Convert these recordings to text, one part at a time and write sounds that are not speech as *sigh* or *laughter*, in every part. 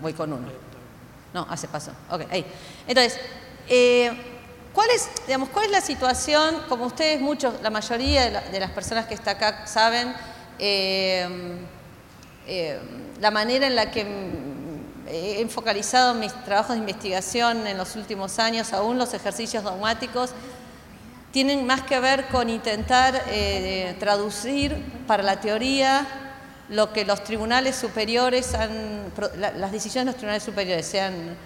voy con uno. No, hace paso. Ok, ahí. Entonces, eh, ¿cuál, es, digamos, ¿cuál es la situación? Como ustedes, muchos, la mayoría de, las personas que está acá saben, eh, eh, la manera en la que he focalizado mis trabajos de investigación en los últimos años, aún los ejercicios dogmáticos, tienen más que ver con intentar traducir para la teoría lo que los tribunales superiores han, las decisiones de los tribunales superiores, sean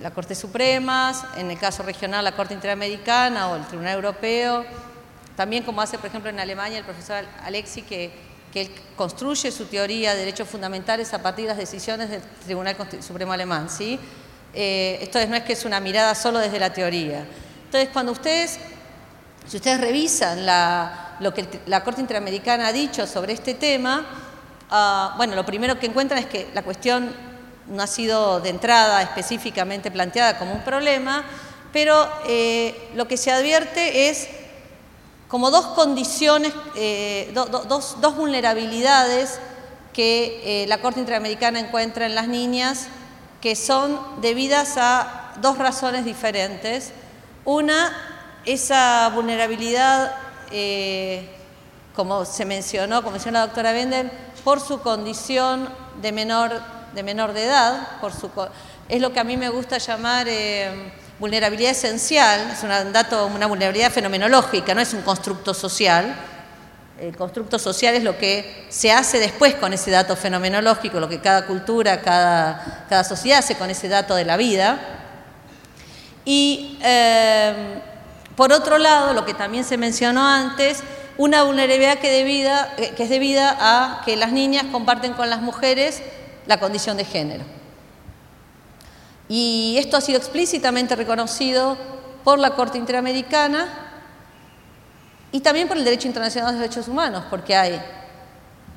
la Corte Suprema, en el caso regional la Corte Interamericana o el Tribunal Europeo, también como hace por ejemplo en Alemania el profesor Alexi, que, que él construye su teoría de derechos fundamentales a partir de las decisiones del Tribunal Supremo Alemán. ¿sí? Eh, esto no es que es una mirada solo desde la teoría. Entonces, cuando ustedes, si ustedes revisan lo que la Corte Interamericana ha dicho sobre este tema, Ah, bueno, lo primero que encuentran es que la cuestión no ha sido de entrada específicamente planteada como un problema, pero eh, lo que se advierte es como dos condiciones, eh, dos, vulnerabilidades que eh, la Corte Interamericana encuentra en las niñas que son debidas a dos razones diferentes. Una, esa vulnerabilidad, como se mencionó, como mencionó la doctora Bender, por su condición de menor de, menor de edad, por su, es lo que a mí me gusta llamar eh, vulnerabilidad esencial, es un dato, una vulnerabilidad fenomenológica, no es un constructo social. El constructo social es lo que se hace después con ese dato fenomenológico, lo que cada cultura, cada, cada sociedad hace con ese dato de la vida. Y eh, por otro lado, lo que también se mencionó antes, una vulnerabilidad que, eh, que es debida a que las niñas comparten con las mujeres la condición de género. Y esto ha sido explícitamente reconocido por la Corte Interamericana y también por el derecho internacional de los derechos humanos, porque hay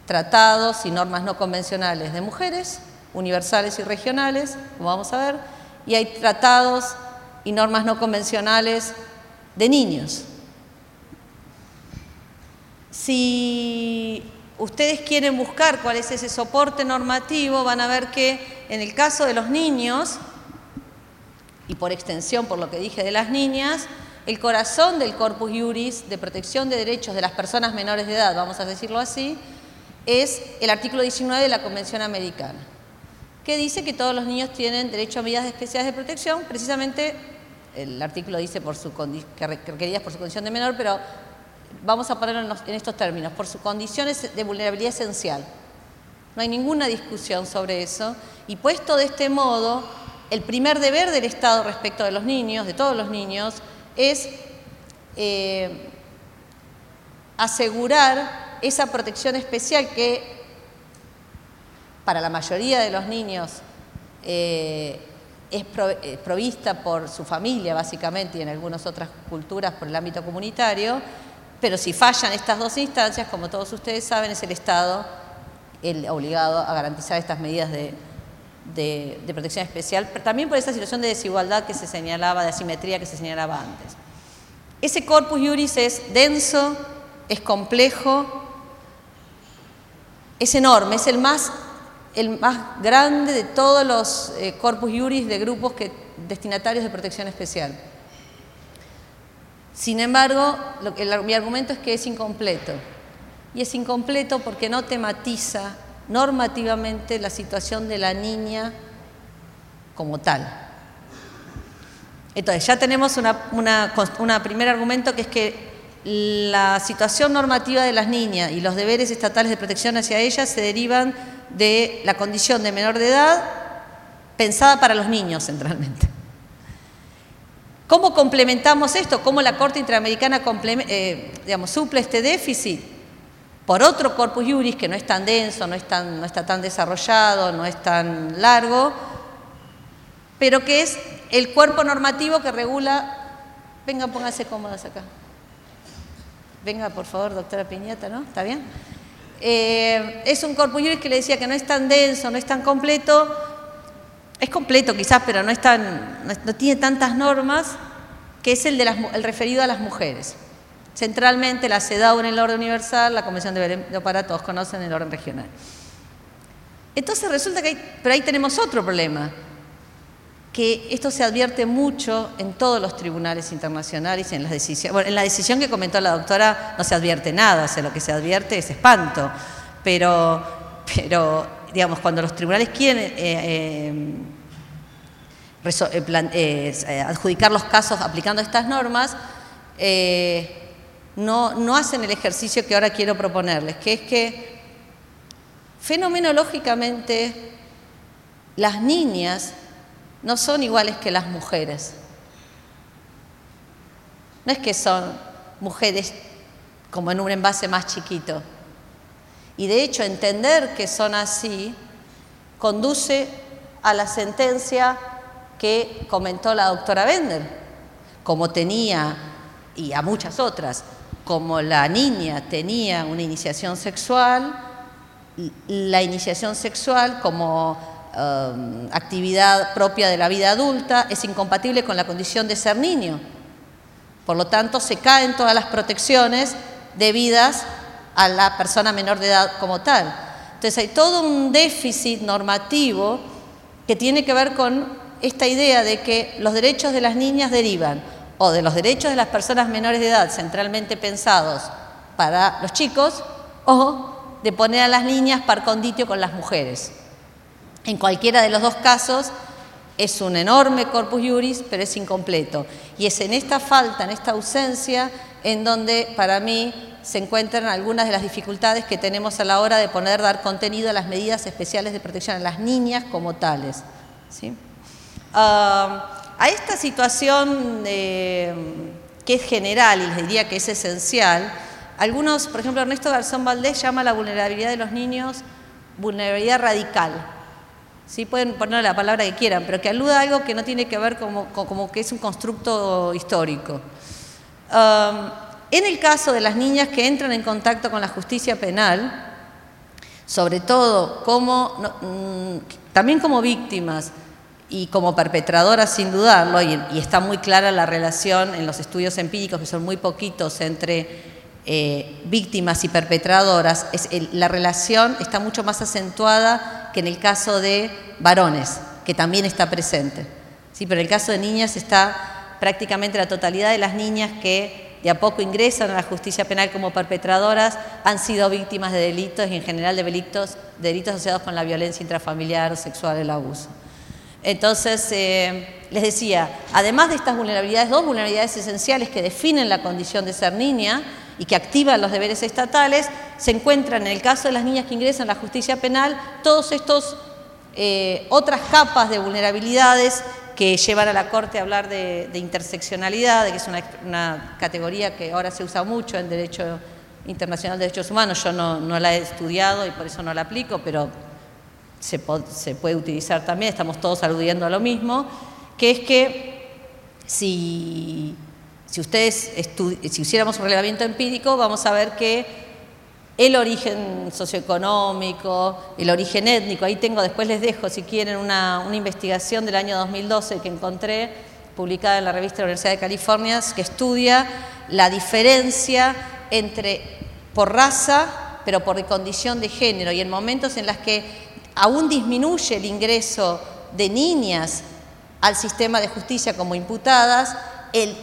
tratados y normas no convencionales de mujeres, universales y regionales, como vamos a ver, y hay tratados y normas no convencionales de niños. Si ustedes quieren buscar cuál es ese soporte normativo, van a ver que en el caso de los niños, y por extensión por lo que dije de las niñas, el corazón del corpus iuris de protección de derechos de las personas menores de edad, vamos a decirlo así, es el artículo 19 de la Convención Americana, que dice que todos los niños tienen derecho a medidas especiales de protección, precisamente el artículo dice por su que requeridas por su condición de menor, pero vamos a ponerlo en, estos términos, por sus condiciones de vulnerabilidad esencial. No hay ninguna discusión sobre eso. Y puesto de este modo, el primer deber del Estado respecto de los niños, de todos los niños, es eh, asegurar esa protección especial que para la mayoría de los niños eh, es eh, provista por su familia, básicamente, y en algunas otras culturas por el ámbito comunitario, pero si fallan estas dos instancias, como todos ustedes saben, es el Estado el obligado a garantizar estas medidas de, protección especial, pero también por esa situación de desigualdad que se señalaba, de asimetría que se señalaba antes. Ese corpus iuris es denso, es complejo, es enorme, es el más, grande de todos los eh, corpus iuris de grupos destinatarios de protección especial. Sin embargo, mi argumento es que es incompleto. Y es incompleto porque no tematiza normativamente la situación de la niña como tal. Entonces, ya tenemos un primer argumento que es que la situación normativa de las niñas y los deberes estatales de protección hacia ellas se derivan de la condición de menor de edad pensada para los niños centralmente. ¿Cómo complementamos esto? ¿Cómo la Corte Interamericana eh, suple este déficit? Por otro corpus juris que no es tan denso, no, está tan desarrollado, no es tan largo, pero que es el cuerpo normativo que regula... Venga, pónganse cómodas acá. Venga, por favor, doctora Piñata, ¿no? ¿Está bien? Eh, es un corpus juris que le decía que no es tan denso, no es tan completo, es completo quizás, pero no, no, tiene tantas normas, que es el, de el referido a las mujeres. Centralmente la CEDAW en el orden universal, la Convención de Berlín para todos conocen el orden regional. Entonces resulta que hay, pero ahí tenemos otro problema, que esto se advierte mucho en todos los tribunales internacionales en las decisiones. Bueno, en la decisión que comentó la doctora no se advierte nada, o sea, lo que se advierte es espanto, pero, pero digamos, cuando los tribunales quieren eh, eh, adjudicar los casos aplicando estas normas, no, no hacen el ejercicio que ahora quiero proponerles, que es que fenomenológicamente las niñas no son iguales que las mujeres. No es que son mujeres como en un envase más chiquito. Y de hecho entender que son así conduce a la sentencia que comentó la doctora Bender, como tenía, y a muchas otras, como la niña tenía una iniciación sexual, la iniciación sexual como um, actividad propia de la vida adulta es incompatible con la condición de ser niño. Por lo tanto, se caen todas las protecciones debidas a la persona menor de edad como tal. Entonces hay todo un déficit normativo que tiene que ver con esta idea de que los derechos de las niñas derivan o de los derechos de las personas menores de edad centralmente pensados para los chicos o de poner a las niñas par conditio con las mujeres. En cualquiera de los dos casos es un enorme corpus juris, pero es incompleto. Y es en esta falta, en esta ausencia, en donde para mí se encuentran algunas de las dificultades que tenemos a la hora de poner, dar contenido a las medidas especiales de protección a las niñas como tales. ¿sí? Ah, a esta situación que es general y les diría que es esencial, algunos, por ejemplo, Ernesto Garzón Valdés llama la vulnerabilidad de los niños vulnerabilidad radical. ¿Sí? Pueden poner la palabra que quieran, pero que aluda a algo que no tiene que ver como, que es un constructo histórico. Um, en el caso de las niñas que entran en contacto con la justicia penal, sobre todo como, mm, también como víctimas, y como perpetradora sin dudarlo, y, está muy clara la relación en los estudios empíricos, que son muy poquitos, entre eh, víctimas y perpetradoras, la relación está mucho más acentuada que en el caso de varones, que también está presente. ¿sí? Pero en el caso de niñas está prácticamente la totalidad de las niñas que de a poco ingresan a la justicia penal como perpetradoras han sido víctimas de delitos y en general de delitos, delitos asociados con la violencia intrafamiliar sexual, el abuso. Entonces, eh, les decía, además de estas vulnerabilidades, dos vulnerabilidades esenciales que definen la condición de ser niña y que activan los deberes estatales, se encuentran en el caso de las niñas que ingresan a la justicia penal todos estos eh, otras capas de vulnerabilidades que llevan a la Corte a hablar de, interseccionalidad, de que es una, categoría que ahora se usa mucho en Derecho Internacional de Derechos Humanos. Yo no, no la he estudiado y por eso no la aplico, pero se, puede utilizar también, estamos todos aludiendo a lo mismo, que es que si, si ustedes si hiciéramos un relevamiento empírico, vamos a ver que el origen socioeconómico, el origen étnico, ahí tengo, después les dejo si quieren una, una investigación del año 2012 que encontré, publicada en la revista de la Universidad de California, que estudia la diferencia entre por raza, pero por condición de género, y en momentos en los que aún disminuye el ingreso de niñas al sistema de justicia como imputadas, e,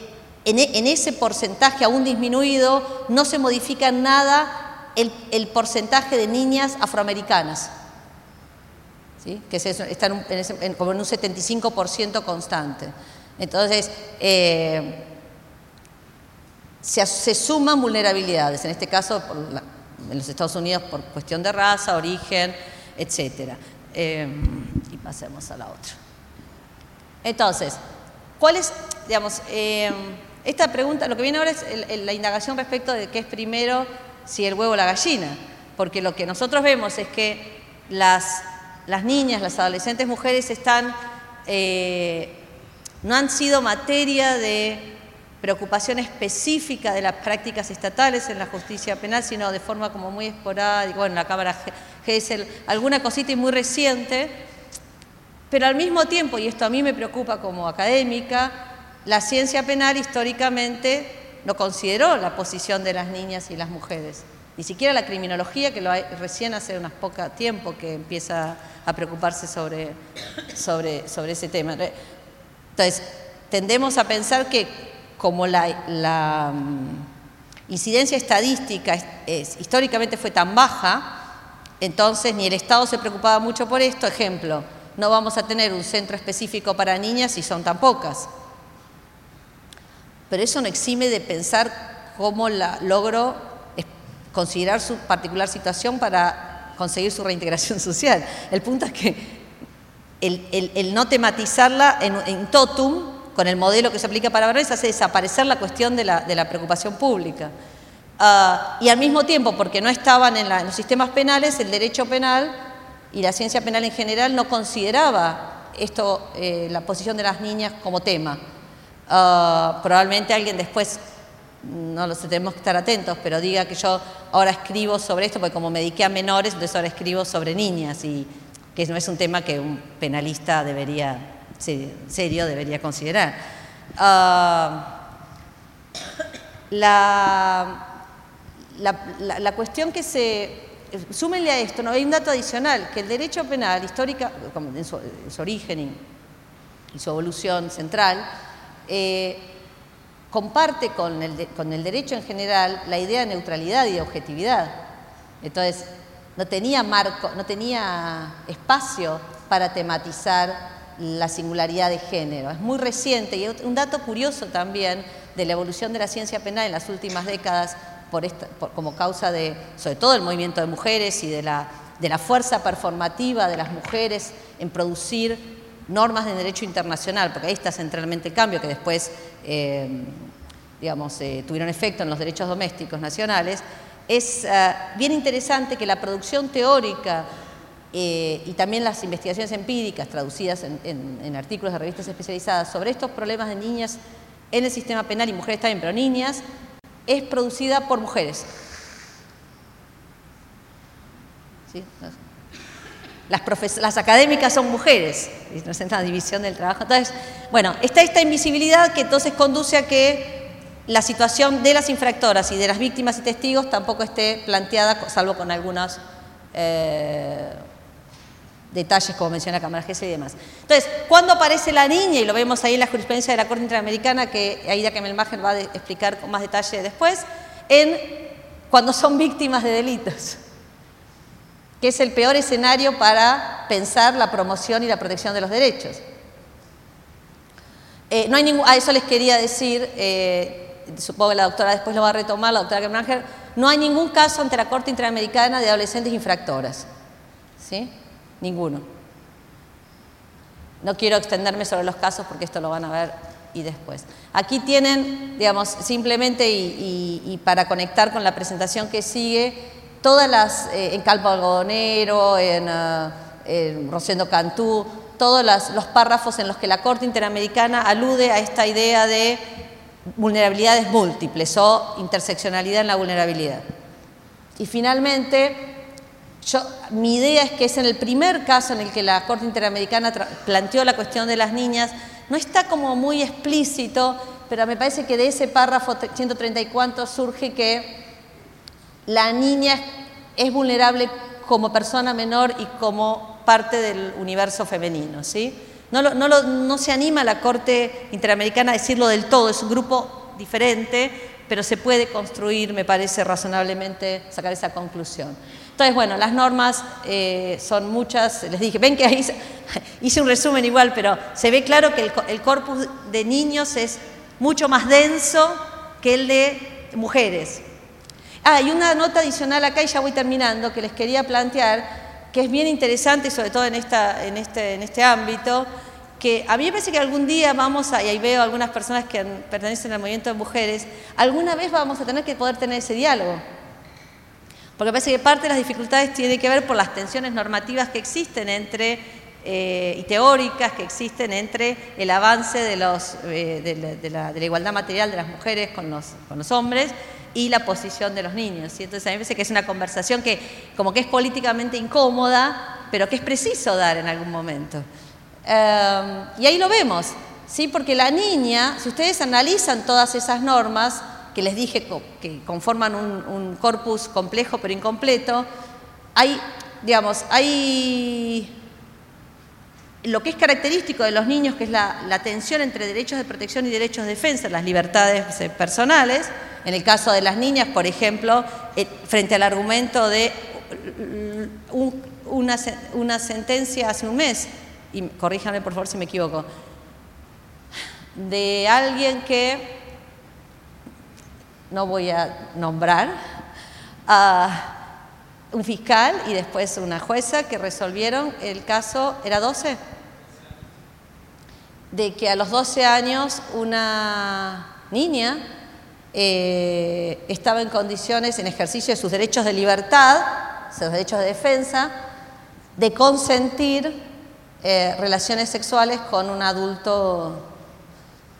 en, ese porcentaje aún disminuido no se modifica en nada el, porcentaje de niñas afroamericanas, que están en, como en un 75% constante. Entonces, eh, se, suman vulnerabilidades, en este caso en los Estados Unidos por cuestión de raza, origen, etcétera. Em, y pasemos a la otra. Entonces, ¿cuál es, digamos, em, esta pregunta, lo que viene ahora es la indagación respecto de qué es primero, si el huevo o la gallina, porque lo que nosotros vemos es que las, las niñas, las adolescentes mujeres están, eh, no han sido materia de preocupación específica de las prácticas estatales en la justicia penal, sino de forma como muy esporádica, bueno, la Cámara Gesell, alguna cosita y muy reciente, pero al mismo tiempo, y esto a mí me preocupa como académica, la ciencia penal históricamente no consideró la posición de las niñas y las mujeres. ni siquiera la criminología, que lo hay recién hace unos poco tiempo que empieza a preocuparse sobre, sobre, sobre ese tema. Entonces, tendemos a pensar que como la, mm, incidencia estadística históricamente fue tan baja, entonces ni el Estado se preocupaba mucho por esto. Ejemplo, no vamos a tener un centro específico para niñas si son tan pocas. Pero eso no exime de pensar cómo la logro considerar su particular situación para conseguir su reintegración *laughs* social. El punto es que el, no tematizarla en, totum, con el modelo que se aplica para varones, hace desaparecer la cuestión de la, preocupación pública. Ah, y al mismo tiempo, porque no estaban en, los sistemas penales, el derecho penal y la ciencia penal en general no consideraba esto, eh, la posición de las niñas como tema. Ah, probablemente alguien después, no lo sé, tenemos que estar atentos, pero diga que yo ahora escribo sobre esto, porque como me dediqué a menores, entonces ahora escribo sobre niñas, y que no es un tema que un penalista debería, serio, debería considerar. Ah, la, la, cuestión que se... Súmenle a esto, ¿no? hay un dato adicional, que el derecho penal histórica, en su, origen y su evolución central, eh, comparte con el, con el derecho en general la idea de neutralidad y de objetividad. Entonces, no tenía marco, no tenía espacio para tematizar la singularidad de género. Es muy reciente y un dato curioso también de la evolución de la ciencia penal en las últimas décadas por como causa de, sobre todo, el movimiento de mujeres y de la, de la fuerza performativa de las mujeres en producir normas de derecho internacional, porque ahí está centralmente el cambio que después, eh, digamos, eh, tuvieron efecto en los derechos domésticos nacionales, es eh, bien interesante que la producción teórica y también las investigaciones empíricas traducidas en, artículos de revistas especializadas sobre estos problemas de niñas en el sistema penal y mujeres también, pero niñas, es producida por mujeres. Las, académicas son mujeres, en la división del trabajo. Entonces, bueno, está esta invisibilidad que entonces conduce a que la situación de las infractoras y de las víctimas y testigos tampoco esté planteada, salvo con algunos eh, detalles, como menciona Cámara y demás. Entonces, cuando aparece la niña, y lo vemos ahí en la jurisprudencia de la Corte Interamericana, que Aida Kemelmacher va a explicar con más detalle después, en cuando son víctimas de delitos que es el peor escenario para pensar la promoción y la protección de los derechos. Eh, no hay ningún, a eso les quería decir, eh, supongo que la doctora después lo va a retomar, la doctora Kemranger, no hay ningún caso ante la Corte Interamericana de adolescentes infractoras. ¿Sí? Ninguno. No quiero extenderme sobre los casos porque esto lo van a ver y después. Aquí tienen, digamos, simplemente y para conectar con la presentación que sigue, todas las, eh, en Calpo Algodonero, en, uh, Rosendo Cantú, todos los párrafos en los que la Corte Interamericana alude a esta idea de vulnerabilidades múltiples o interseccionalidad en la vulnerabilidad. Y finalmente, yo, mi idea es que es en el primer caso en el que la Corte Interamericana planteó la cuestión de las niñas, no está como muy explícito, pero me parece que de ese párrafo 134 surge que la niña es vulnerable como persona menor y como parte del universo femenino. ¿sí? No, no, se anima la Corte Interamericana a decirlo del todo, es un grupo diferente, pero se puede construir, me parece razonablemente, sacar esa conclusión. Entonces, bueno, las normas eh, son muchas, les dije, ven que ahí *laughs* hice un resumen igual, pero se ve claro que el corpus de niños es mucho más denso que el de mujeres. Ah, y una nota adicional acá, y ya voy terminando, que les quería plantear, que es bien interesante, sobre todo en, en, este, en este ámbito, que a mí me parece que algún día vamos a, y ahí veo algunas personas que pertenecen al movimiento de mujeres, alguna vez vamos a tener que poder tener ese diálogo. Porque me parece que parte de las dificultades tiene que ver por las tensiones normativas que existen entre, eh, y teóricas que existen entre el avance eh, de, la, igualdad material de las mujeres con los, con los hombres y la posición de los niños. ¿sí? Entonces a mí me parece que es una conversación que como que es políticamente incómoda, pero que es preciso dar en algún momento. Em, y ahí lo vemos, ¿sí? porque la niña, si ustedes analizan todas esas normas, que les dije que conforman un, corpus complejo pero incompleto, hay, digamos, hay lo que es característico de los niños, que es la, tensión entre derechos de protección y derechos de defensa, las libertades eh, personales. En el caso de las niñas, por ejemplo, eh, frente al argumento de una, una sentencia hace un mes, y corríjame por favor si me equivoco, de alguien que no voy a nombrar, a un fiscal y después una jueza que resolvieron el caso, ¿era 12? De que a los 12 años una niña eh, estaba en condiciones, en ejercicio de sus derechos de libertad, sus derechos de defensa, de consentir eh, relaciones sexuales con un adulto.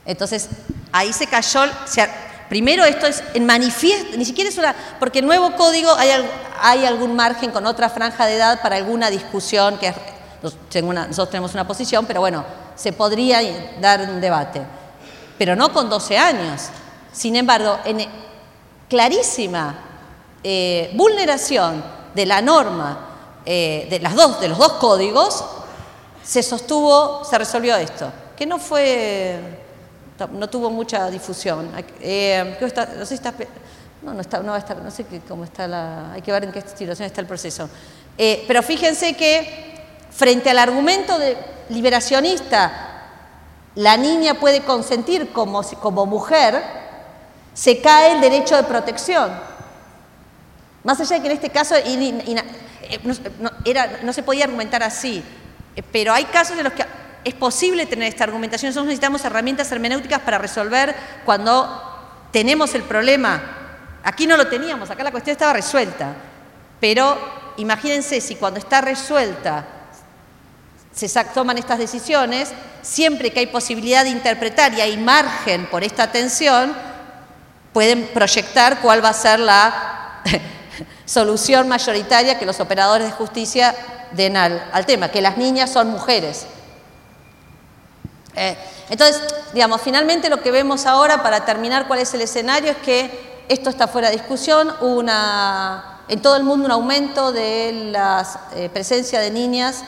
Entonces, ahí se cayó, Primero, esto es en manifiesto, ni siquiera es una. Porque el nuevo código hay, hay algún margen con otra franja de edad para alguna discusión, que nosotros tenemos una posición, pero bueno, se podría dar un debate. Pero no con 12 años. Sin embargo, en clarísima eh, vulneración de la norma eh, de, las dos, de los dos códigos, se sostuvo, se resolvió esto, que no fue no tuvo mucha difusión. Eh, no sé si está, no, no, está, no sé cómo está la, hay que ver en qué situación está el proceso. Eh, pero fíjense que frente al argumento de liberacionista, la niña puede consentir como, mujer, se cae el derecho de protección. Más allá de que en este caso eh, era, no se podía argumentar así, pero hay casos en los que es posible tener esta argumentación, nosotros necesitamos herramientas hermenéuticas para resolver cuando tenemos el problema. Aquí no lo teníamos, acá la cuestión estaba resuelta, pero imagínense si cuando está resuelta se toman estas decisiones, siempre que hay posibilidad de interpretar y hay margen por esta tensión, pueden proyectar cuál va a ser la *laughs* solución mayoritaria que los operadores de justicia den al, al tema, que las niñas son mujeres. Eh, entonces, digamos, finalmente lo que vemos ahora, para terminar cuál es el escenario, es que esto está fuera de discusión, una, en todo el mundo un aumento de la eh, presencia de niñas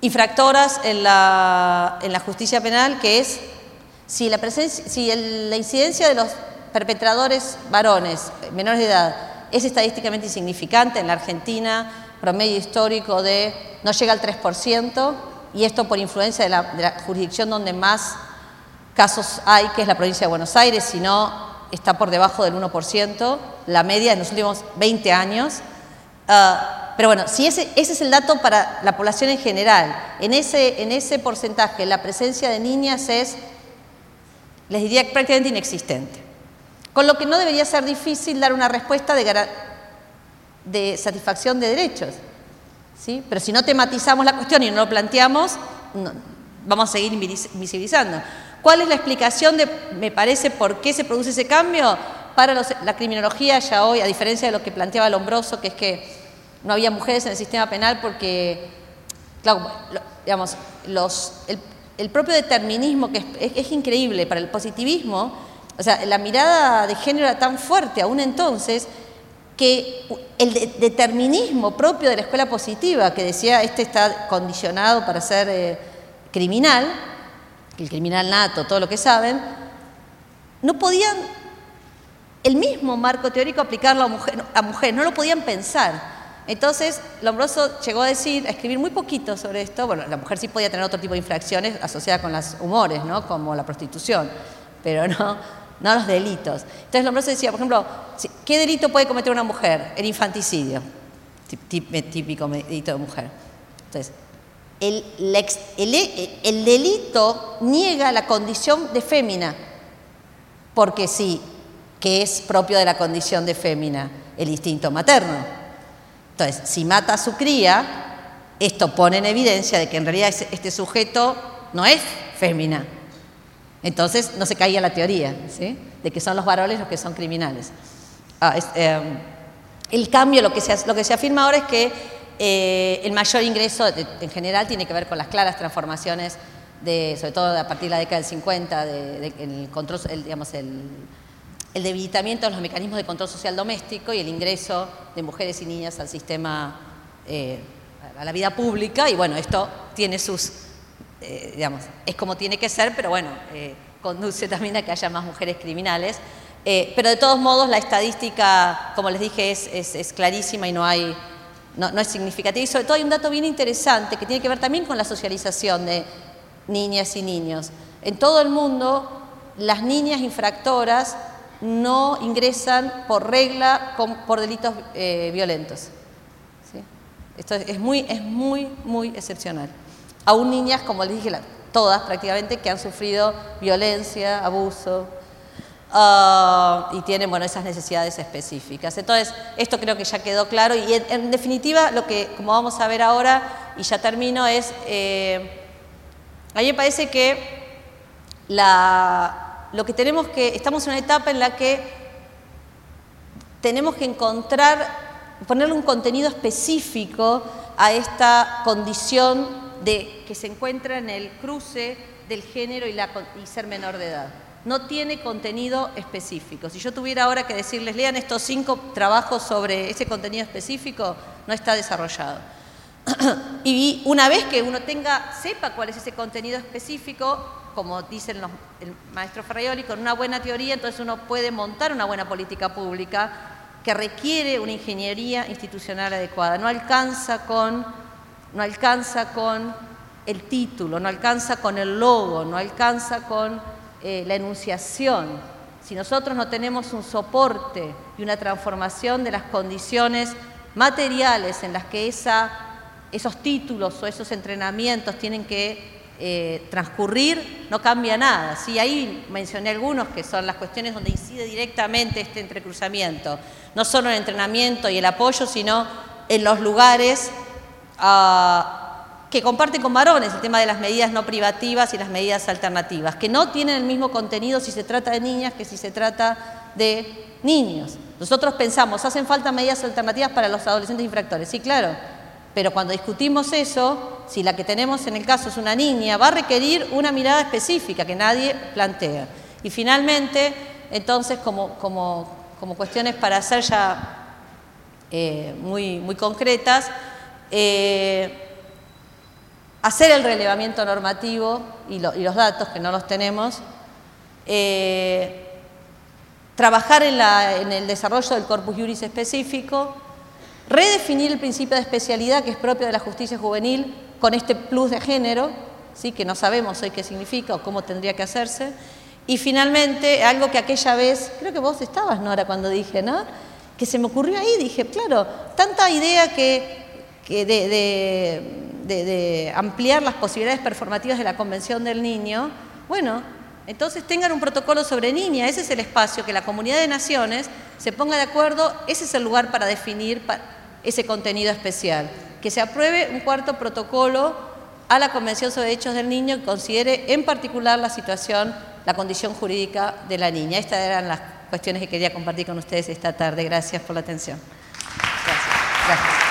infractoras en la, en la justicia penal, que es si, la, presencia, si la incidencia de los perpetradores varones menores de edad es estadísticamente insignificante en la Argentina, promedio histórico de no llega al 3%, y esto por influencia de la, jurisdicción donde más casos hay, que es la provincia de Buenos Aires, si no está por debajo del 1%, la media en los últimos 20 años. Ah, pero bueno, si ese, ese, es el dato para la población en general, en ese, en ese porcentaje la presencia de niñas es, les diría, prácticamente inexistente. Con lo que no debería ser difícil dar una respuesta de, de satisfacción de derechos. Pero si no tematizamos la cuestión y no lo planteamos, vamos a seguir invisibilizando. ¿Cuál es la explicación de, me parece, por qué se produce ese cambio? Para la criminología ya hoy, a diferencia de lo que planteaba Lombroso, que es que no había mujeres en el sistema penal porque, claro, digamos, el, propio determinismo, que es, increíble para el positivismo, o sea, la mirada de género era tan fuerte aún entonces que el determinismo propio de la escuela positiva, que decía este está condicionado para ser eh, criminal, el criminal nato, todo lo que saben, no podían el mismo marco teórico aplicarlo a mujer, a mujer no lo podían pensar. Entonces, Lombroso llegó a decir, a escribir muy poquito sobre esto. Bueno, la mujer sí podía tener otro tipo de infracciones asociadas con los humores, ¿no? Como la prostitución, pero no, no los delitos. Entonces Lombroso decía, por ejemplo, ¿qué delito puede cometer una mujer? El infanticidio, típico delito de mujer. Entonces, el, el, delito niega la condición de fémina, porque sí, que es propio de la condición de fémina, el instinto materno. Entonces, si mata a su cría, esto pone en evidencia de que en realidad este sujeto no es fémina, entonces no se caía la teoría de que son los varones los que son criminales. Ah, em, el cambio, lo que, se, lo que se afirma ahora es que eh, el mayor ingreso en general tiene que ver con las claras transformaciones, de, sobre todo a partir de la década del 50, de, el control, digamos, el, el debilitamiento de los mecanismos de control social doméstico y el ingreso de mujeres y niñas al sistema, eh, a la vida pública, y bueno, esto tiene sus, eh, es como tiene que ser, pero bueno, eh, conduce también a que haya más mujeres criminales. pero de todos modos, la estadística, como les dije, es, clarísima y no hay, no, no es significativa. Y sobre todo hay un dato bien interesante que tiene que ver también con la socialización de niñas y niños. En todo el mundo, las niñas infractoras no ingresan por regla por delitos eh, violentos. Esto es muy, es muy, muy excepcional. Aún niñas, como les dije, todas prácticamente, que han sufrido violencia, abuso, ah, y tienen bueno, esas necesidades específicas. Entonces, esto creo que ya quedó claro y en, definitiva lo que, como vamos a ver ahora, y ya termino, es, eh, a mí me parece que la, lo que tenemos que, estamos en una etapa en la que tenemos que encontrar, ponerle un contenido específico a esta condición de que se encuentra en el cruce del género y, la, y ser menor de edad. No tiene contenido específico. Si yo tuviera ahora que decirles, lean estos cinco trabajos sobre ese contenido específico, no está desarrollado. *clears throat* y una vez que uno tenga, sepa cuál es ese contenido específico, como dicen los, el maestro Ferraioli, con una buena teoría, entonces uno puede montar una buena política pública que requiere una ingeniería institucional adecuada. No alcanza con, no alcanza con el título, no alcanza con el logo, no alcanza con eh, la enunciación. Si nosotros no tenemos un soporte y una transformación de las condiciones materiales en las que esos títulos o esos entrenamientos tienen que eh, transcurrir, no cambia nada. Sí, ahí mencioné algunos que son las cuestiones donde incide directamente este entrecruzamiento, no solo el entrenamiento y el apoyo, sino en los lugares que comparten con varones, el tema de las medidas no privativas y las medidas alternativas, que no tienen el mismo contenido si se trata de niñas que si se trata de niños. Nosotros pensamos, hacen falta medidas alternativas para los adolescentes infractores. Sí, claro, pero cuando discutimos eso, si la que tenemos en el caso es una niña, va a requerir una mirada específica que nadie plantea. Y finalmente, entonces, como, cuestiones para ser ya eh, muy, muy concretas, eh, hacer el relevamiento normativo y, los datos, que no los tenemos, eh, trabajar en, el desarrollo del corpus juris específico, redefinir el principio de especialidad que es propio de la justicia juvenil con este plus de género, ¿sí? que no sabemos hoy qué significa o cómo tendría que hacerse. Y finalmente, algo que aquella vez, creo que vos estabas, Nora, cuando dije, ¿no? Que se me ocurrió ahí, dije, claro, tanta idea que, de, ampliar las posibilidades performativas de la Convención del Niño, bueno, entonces tengan un protocolo sobre niña, ese es el espacio que la comunidad de naciones se ponga de acuerdo, ese es el lugar para definir ese contenido especial. Que se apruebe un cuarto protocolo a la Convención sobre Derechos del Niño que considere en particular la situación, la condición jurídica de la niña. Estas eran las cuestiones que quería compartir con ustedes esta tarde. Gracias por la atención. Gracias.